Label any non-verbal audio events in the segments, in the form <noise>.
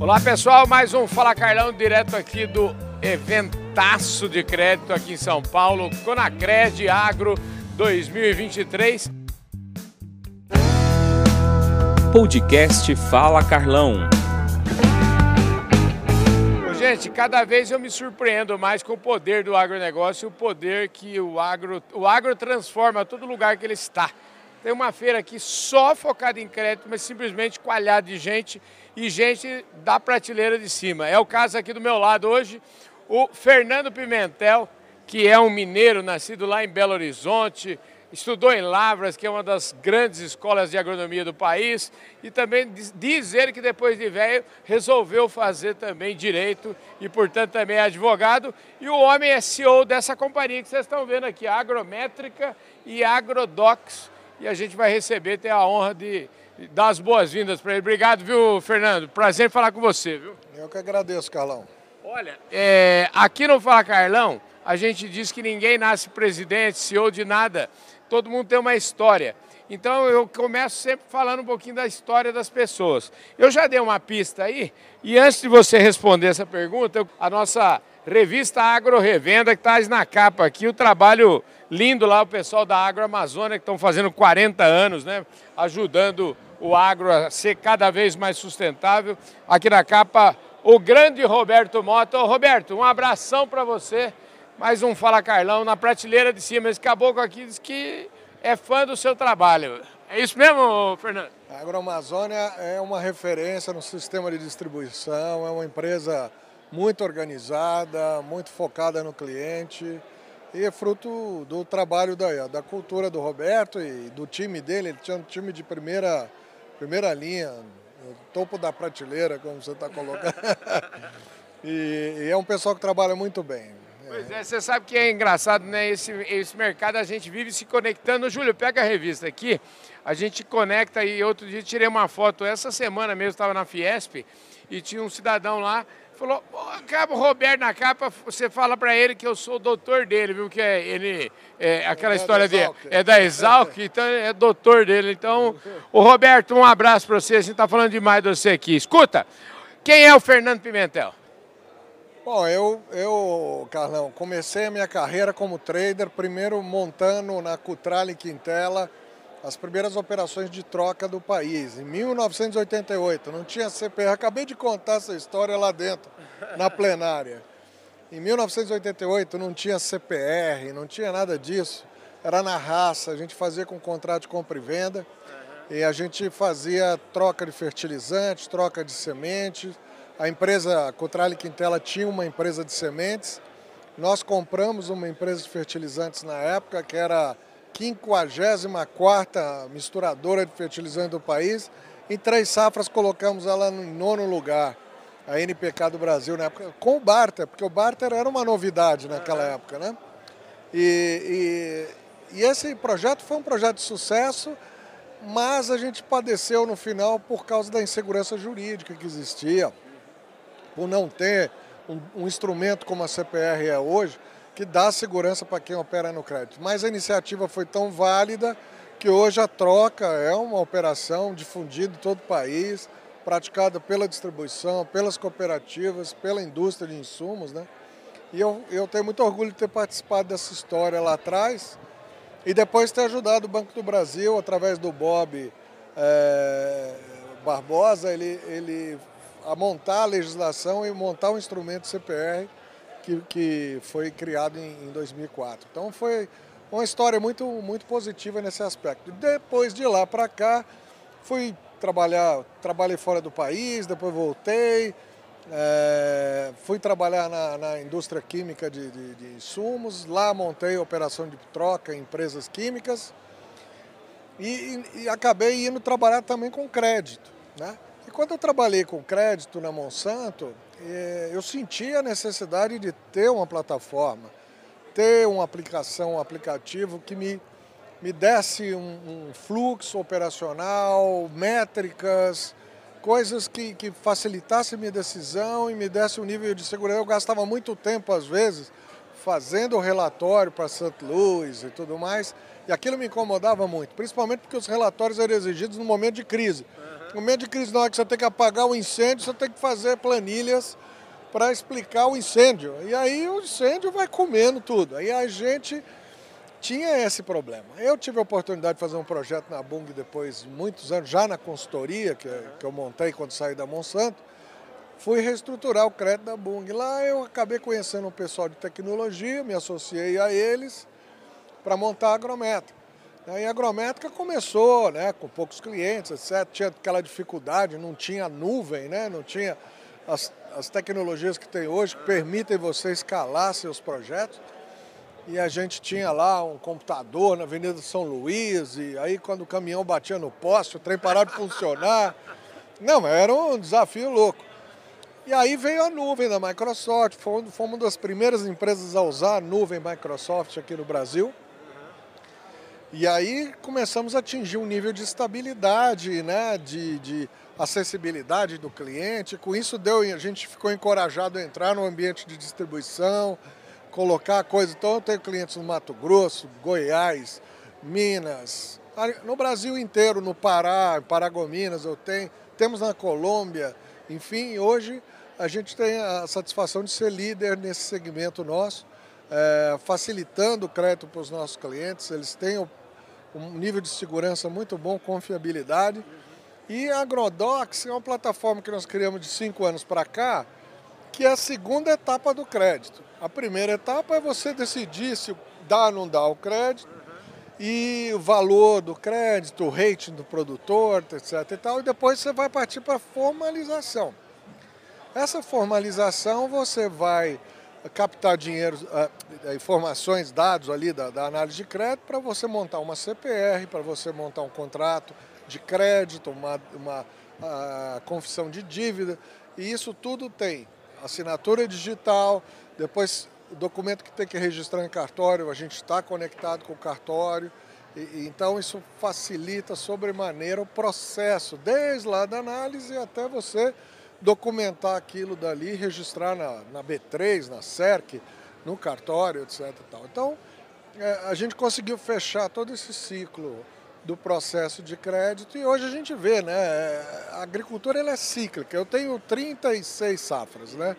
Olá pessoal, mais um Fala Carlão direto aqui do Eventaço de Crédito aqui em São Paulo, Conacred Agro 2023. Podcast Fala Carlão. Gente, cada vez eu me surpreendo mais com o poder do agronegócio, o poder que o agro, o agro transforma todo lugar que ele está. Tem uma feira aqui só focada em crédito, mas simplesmente coalhada de gente e gente da prateleira de cima. É o caso aqui do meu lado hoje, o Fernando Pimentel, que é um mineiro nascido lá em Belo Horizonte, estudou em Lavras, que é uma das grandes escolas de agronomia do país, e também diz ele que depois de velho resolveu fazer também direito e, portanto, também é advogado. E o homem é CEO dessa companhia que vocês estão vendo aqui, a Agrométrica e Agrodocs. E a gente vai receber, ter a honra de dar as boas-vindas para ele. Obrigado, viu, Fernando? Prazer falar com você, viu? Eu que agradeço, Carlão. Olha, é, aqui no Fala Carlão, a gente diz que ninguém nasce presidente, CEO de nada todo mundo tem uma história. Então eu começo sempre falando um pouquinho da história das pessoas. Eu já dei uma pista aí, e antes de você responder essa pergunta, a nossa revista Agro Revenda, que está na capa aqui, o trabalho lindo lá, o pessoal da Agro Amazônia, que estão fazendo 40 anos, né? Ajudando o agro a ser cada vez mais sustentável. Aqui na capa, o grande Roberto Mota. Ô, Roberto, um abração para você mais um Fala Carlão na prateleira de cima. Esse caboclo aqui diz que é fã do seu trabalho. É isso mesmo, Fernando? A Agroamazônia é uma referência no sistema de distribuição, é uma empresa muito organizada, muito focada no cliente e é fruto do trabalho da, da cultura do Roberto e do time dele. Ele tinha um time de primeira, primeira linha, no topo da prateleira, como você está colocando. <laughs> e, e é um pessoal que trabalha muito bem. Pois é, você sabe que é engraçado, né? Esse, esse mercado a gente vive se conectando. Júlio, pega a revista aqui, a gente conecta e outro dia tirei uma foto, essa semana mesmo, estava na Fiesp e tinha um cidadão lá, falou, acaba o Roberto na capa, você fala para ele que eu sou o doutor dele, viu? Que é ele, é, aquela é história dele, é da Exalc, <laughs> então é doutor dele. Então, o Roberto, um abraço para você, a gente está falando demais de você aqui. Escuta, quem é o Fernando Pimentel? Bom, eu, eu, Carlão, comecei a minha carreira como trader, primeiro montando na Cutrale Quintela as primeiras operações de troca do país, em 1988. Não tinha CPR, acabei de contar essa história lá dentro, na plenária. Em 1988 não tinha CPR, não tinha nada disso, era na raça, a gente fazia com contrato de compra e venda, e a gente fazia troca de fertilizantes, troca de sementes, a empresa a Cotrale Quintela tinha uma empresa de sementes. Nós compramos uma empresa de fertilizantes na época, que era a 54 misturadora de fertilizante do país. Em três safras colocamos ela em nono lugar, a NPK do Brasil na época, com o barter, porque o barter era uma novidade naquela época, né? E, e, e esse projeto foi um projeto de sucesso, mas a gente padeceu no final por causa da insegurança jurídica que existia por não ter um, um instrumento como a CPR é hoje, que dá segurança para quem opera no crédito. Mas a iniciativa foi tão válida que hoje a troca é uma operação difundida em todo o país, praticada pela distribuição, pelas cooperativas, pela indústria de insumos, né? E eu, eu tenho muito orgulho de ter participado dessa história lá atrás e depois ter ajudado o Banco do Brasil, através do Bob é, Barbosa, ele, ele a montar a legislação e montar o um instrumento CPR que, que foi criado em, em 2004. Então foi uma história muito, muito positiva nesse aspecto. Depois de lá para cá, fui trabalhar, trabalhei fora do país, depois voltei, é, fui trabalhar na, na indústria química de, de, de, insumos, lá montei operação de troca em empresas químicas e, e, e acabei indo trabalhar também com crédito. Né? E quando eu trabalhei com crédito na Monsanto, eh, eu senti a necessidade de ter uma plataforma, ter uma aplicação, um aplicativo que me, me desse um, um fluxo operacional, métricas, coisas que, que facilitassem minha decisão e me desse um nível de segurança. Eu gastava muito tempo, às vezes, fazendo o relatório para St. Louis e tudo mais, E aquilo me incomodava muito, principalmente porque os relatórios eram exigidos no momento de crise. No momento de crise, na hora que você tem que apagar o incêndio, você tem que fazer planilhas para explicar o incêndio. E aí o incêndio vai comendo tudo. Aí a gente tinha esse problema. Eu tive a oportunidade de fazer um projeto na Bung depois de muitos anos, já na consultoria que, que eu montei quando saí da Monsanto, fui reestruturar o crédito da Bung. Lá eu acabei conhecendo um pessoal de tecnologia, me associei a eles para montar a agrométrica. E a agrométrica começou né, com poucos clientes, etc. Tinha aquela dificuldade, não tinha nuvem, né, não tinha as, as tecnologias que tem hoje que permitem você escalar seus projetos. E a gente tinha lá um computador na Avenida São Luís, e aí quando o caminhão batia no poste, o trem parava de funcionar. Não, era um desafio louco. E aí veio a nuvem da Microsoft, fomos, uma das primeiras empresas a usar a nuvem Microsoft aqui no Brasil. E aí começamos a atingir um nível de estabilidade, né, de, de acessibilidade do cliente. Com isso deu, a gente ficou encorajado a entrar no ambiente de distribuição, colocar coisas. Então eu tenho clientes no Mato Grosso, Goiás, Minas, no Brasil inteiro, no Pará, em Paragominas eu tenho, temos na Colômbia, enfim, hoje a gente tem a satisfação de ser líder nesse segmento nosso, é, facilitando o crédito para os nossos clientes, eles têm um nível de segurança muito bom, confiabilidade. E a Agrodox é uma plataforma que nós criamos de cinco anos para cá, que é a segunda etapa do crédito. A primeira etapa é você decidir se dá ou não dá o crédito, e o valor do crédito, o rating do produtor, etc. E, tal, e depois você vai partir para a formalização. Essa formalização você vai captar dinheiro, uh, informações, dados ali da, da análise de crédito para você montar uma CPR, para você montar um contrato de crédito, uma, uma uh, confissão de dívida. E isso tudo tem assinatura digital, depois documento que tem que registrar em cartório, a gente está conectado com o cartório. E, então isso facilita sobremaneira o processo, desde lá da análise até você documentar aquilo dali, registrar na, na B3, na CERC, no cartório, etc. Tal. Então, é, a gente conseguiu fechar todo esse ciclo do processo de crédito e hoje a gente vê, né, a agricultura ela é cíclica. Eu tenho 36 safras, né?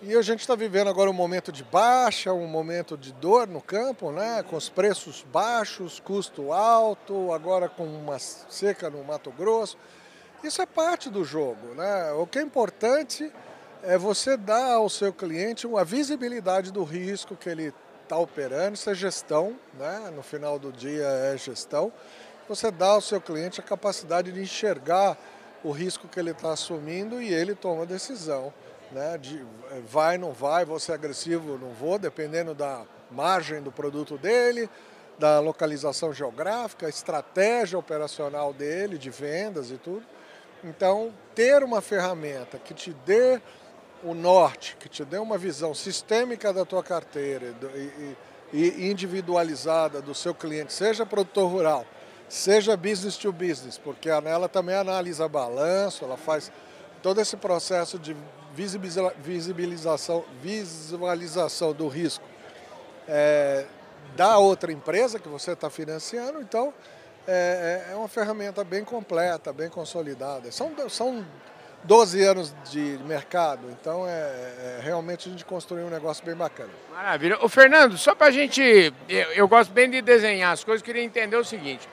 E a gente está vivendo agora um momento de baixa, um momento de dor no campo, né? com os preços baixos, custo alto, agora com uma seca no Mato Grosso. Isso é parte do jogo. Né? O que é importante é você dar ao seu cliente uma visibilidade do risco que ele está operando, isso é gestão, né? no final do dia é gestão. Você dá ao seu cliente a capacidade de enxergar o risco que ele está assumindo e ele toma a decisão. Né? De vai, não vai, vou ser agressivo, não vou, dependendo da margem do produto dele, da localização geográfica, estratégia operacional dele, de vendas e tudo. Então, ter uma ferramenta que te dê o norte, que te dê uma visão sistêmica da tua carteira e, e individualizada do seu cliente, seja produtor rural, seja business to business, porque a Nela também analisa balanço, ela faz todo esse processo de visibilização, visualização do risco é, da outra empresa que você está financiando, então é, é, é, uma ferramenta bem completa, bem consolidada. São, são 12 anos de mercado, então é, é, realmente a gente construiu um negócio bem bacana. Maravilha. O Fernando, só para a gente. Eu, eu, gosto bem de desenhar as coisas, queria entender o seguinte: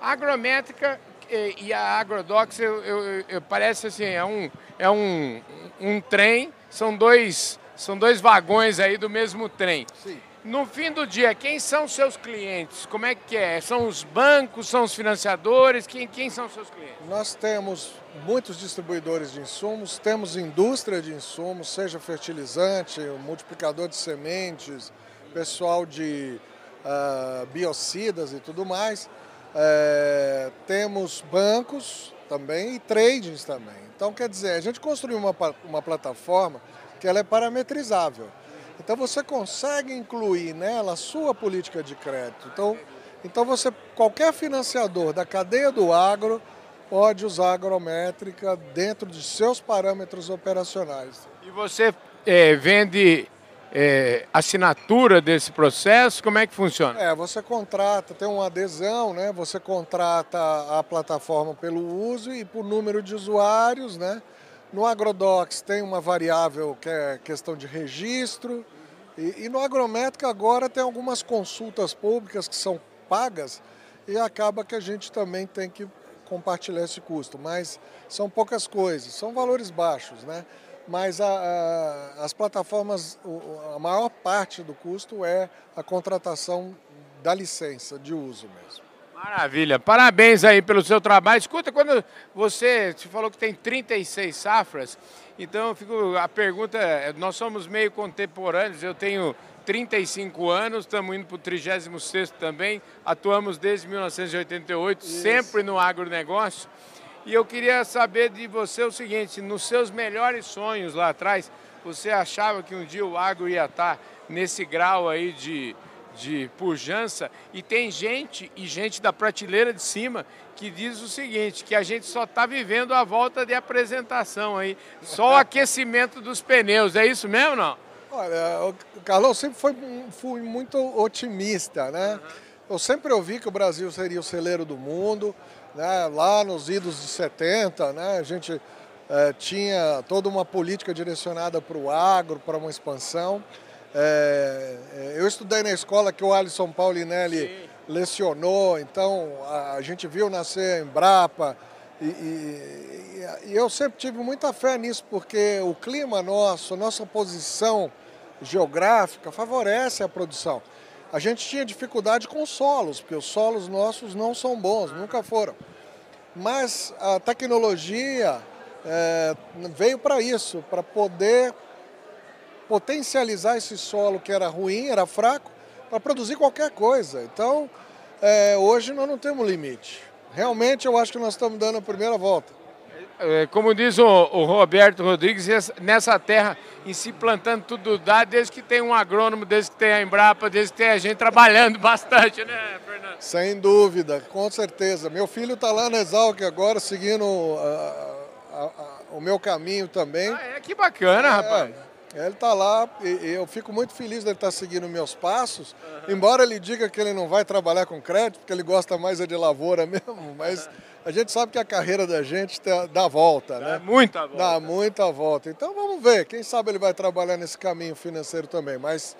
a agrométrica e, e a agrodox eu, eu, eu, parece assim, é um, é um, um trem, são dois, são dois vagões aí do mesmo trem. Sim. No fim do dia, quem são seus clientes? Como é que é? São os bancos, são os financiadores? Quem, quem são seus clientes? Nós temos muitos distribuidores de insumos, temos indústria de insumos, seja fertilizante, multiplicador de sementes, pessoal de uh, biocidas e tudo mais. É, temos bancos também e tradings também. Então, quer dizer, a gente construiu uma, uma plataforma que ela é parametrizável. Então você consegue incluir nela a sua política de crédito. Então, então você, qualquer financiador da cadeia do agro pode usar a agrométrica dentro de seus parâmetros operacionais. E você é, vende é, assinatura desse processo? Como é que funciona? É, você contrata, tem uma adesão, né? Você contrata a plataforma pelo uso e por número de usuários, né? No Agrodocs tem uma variável que é questão de registro. E, e no Agrométrica agora tem algumas consultas públicas que são pagas e acaba que a gente também tem que compartilhar esse custo. Mas são poucas coisas, são valores baixos, né? Mas a, a, as plataformas, a maior parte do custo é a contratação da licença de uso mesmo. Maravilha, parabéns aí pelo seu trabalho. Escuta, quando você, você falou que tem 36 safras, então fico, a pergunta, é, nós somos meio contemporâneos, eu tenho 35 anos, estamos indo para o 36 também, atuamos desde 1988, Isso. sempre no agronegócio. E eu queria saber de você o seguinte, nos seus melhores sonhos lá atrás, você achava que um dia o agro ia estar nesse grau aí de de pujança e tem gente e gente da prateleira de cima que diz o seguinte, que a gente só está vivendo a volta de apresentação aí, só o <laughs> aquecimento dos pneus, é isso mesmo não? Olha, o Carlão sempre foi, fui muito otimista, né? Uhum. Eu sempre ouvi que o Brasil seria o celeiro do mundo, né? lá nos idos de 70, né? a gente é, tinha toda uma política direcionada para o agro, para uma expansão. É, eu estudei na escola que o Alisson Paulinelli Sim. lecionou, então a, a, gente viu nascer em Embrapa e, e, e, eu sempre tive muita fé nisso, porque o clima nosso, nossa posição geográfica favorece a produção. A gente tinha dificuldade com os solos, porque os solos nossos não são bons, nunca foram. Mas a tecnologia é, veio para isso, para poder potencializar esse solo que era ruim, era fraco, para produzir qualquer coisa. Então, é, hoje nós não temos limite. Realmente eu acho que nós estamos dando a primeira volta. É, como diz o, o, Roberto Rodrigues, nessa terra, em se plantando tudo dá, desde que tem um agrônomo, desde que tem a Embrapa, desde que tem a gente trabalhando <laughs> bastante, né, Fernando? Sem dúvida, com certeza. Meu filho está lá na Exalc agora, seguindo a, a, a, o meu caminho também. Ah, é, que bacana, é, rapaz. Ele está lá e eu fico muito feliz dele estar tá seguindo meus passos, uhum. embora ele diga que ele não vai trabalhar com crédito, porque ele gosta mais é de lavoura mesmo, <laughs> mas uhum. a gente sabe que a carreira da gente dá volta, dá né? muita volta. Dá muita volta. Então vamos ver, quem sabe ele vai trabalhar nesse caminho financeiro também, mas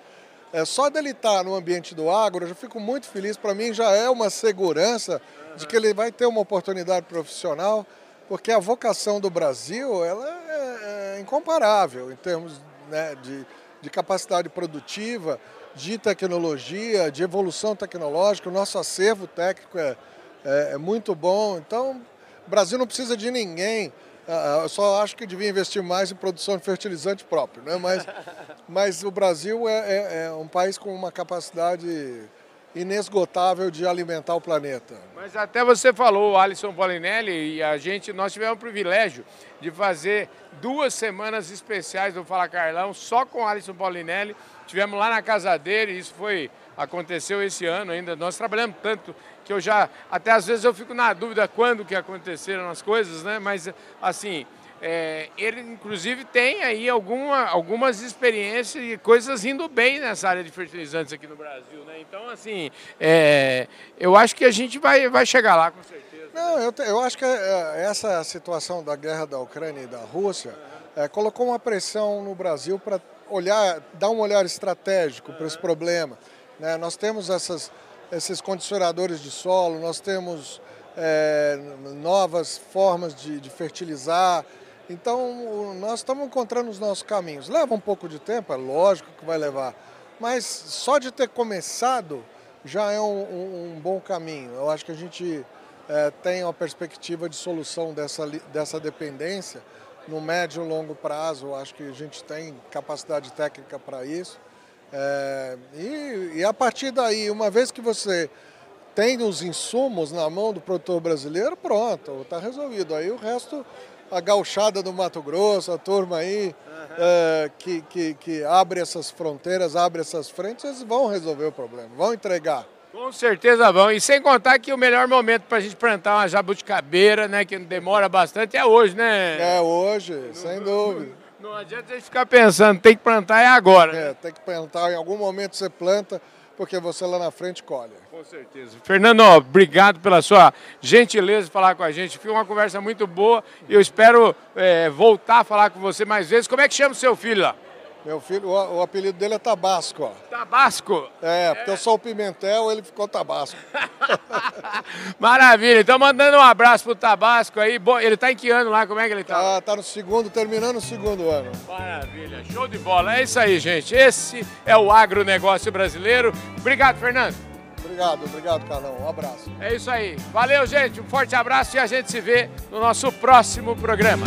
é, só dele estar tá no ambiente do agro, eu já fico muito feliz, para mim já é uma segurança uhum. de que ele vai ter uma oportunidade profissional, porque a vocação do Brasil ela é, é incomparável em termos né, de, de capacidade produtiva, de tecnologia, de evolução tecnológica. O nosso acervo técnico é, é, é muito bom. Então, o Brasil não precisa de ninguém. Ah, ah, eu só acho que devia investir mais em produção de fertilizante próprio. Né? Mas, <laughs> mas o Brasil é, é, é um país com uma capacidade inesgotável de alimentar o planeta. Mas até você falou, Alisson Polinelli, e a gente, nós tivemos o privilégio de fazer duas semanas especiais do Fala Carlão, só com Alisson Polinelli. Tivemos lá na casa dele, isso foi aconteceu esse ano ainda. Nós trabalhamos tanto que eu já, até às vezes eu fico na dúvida quando que aconteceram as coisas, né? Mas assim, é, ele, inclusive, tem aí alguma, algumas experiências e coisas indo bem nessa área de fertilizantes aqui no Brasil. Né? Então, assim, é, eu acho que a gente vai, vai chegar lá com certeza. Não, eu, eu acho que é, essa situação da guerra da Ucrânia e da Rússia uhum. colocou uma pressão no Brasil para olhar, dar um olhar estratégico uhum. para esse problema. Né? Nós temos essas, esses condicionadores de solo, nós temos é, novas formas de, de fertilizar, então, nós estamos encontrando os nossos caminhos. Leva um pouco de tempo, é lógico que vai levar, mas só de ter começado já é um, um, um bom caminho. Eu acho que a gente é, tem uma perspectiva de solução dessa, dessa dependência no médio e longo prazo. Eu acho que a gente tem capacidade técnica para isso. É, e, e a partir daí, uma vez que você tem os insumos na mão do produtor brasileiro, pronto, está resolvido. Aí o resto a gauchada do Mato Grosso, a turma aí uhum. é, que, que, que abre essas fronteiras, abre essas frentes, eles vão resolver o problema, vão entregar. Com certeza vão. E sem contar que o melhor momento para a gente plantar uma jabuticabeira, né, que demora bastante, é hoje, né? É hoje, sem dúvida. Não adianta a gente ficar pensando, tem que plantar é agora. É, tem que plantar, em algum momento você planta, porque você lá na frente colhe. Com certeza. Fernando, obrigado pela sua gentileza de falar com a gente. Foi uma conversa muito boa e eu espero é, voltar a falar com você mais vezes. Como é que chama o seu filho lá? Meu filho, o, o, apelido dele é Tabasco. Ó. Tabasco? É, porque é. eu sou o Pimentel, ele ficou Tabasco. <laughs> Maravilha. Então, mandando um abraço pro Tabasco aí. Bom, ele tá em que ano lá? Como é que ele tá? Ah, tá no segundo, terminando o segundo ano. Maravilha. Show de bola. É isso aí, gente. Esse é o agronegócio brasileiro. Obrigado, Fernando. Obrigado, obrigado, Carlão. Um abraço. É isso aí. Valeu, gente. Um forte abraço e a gente se vê no nosso próximo programa.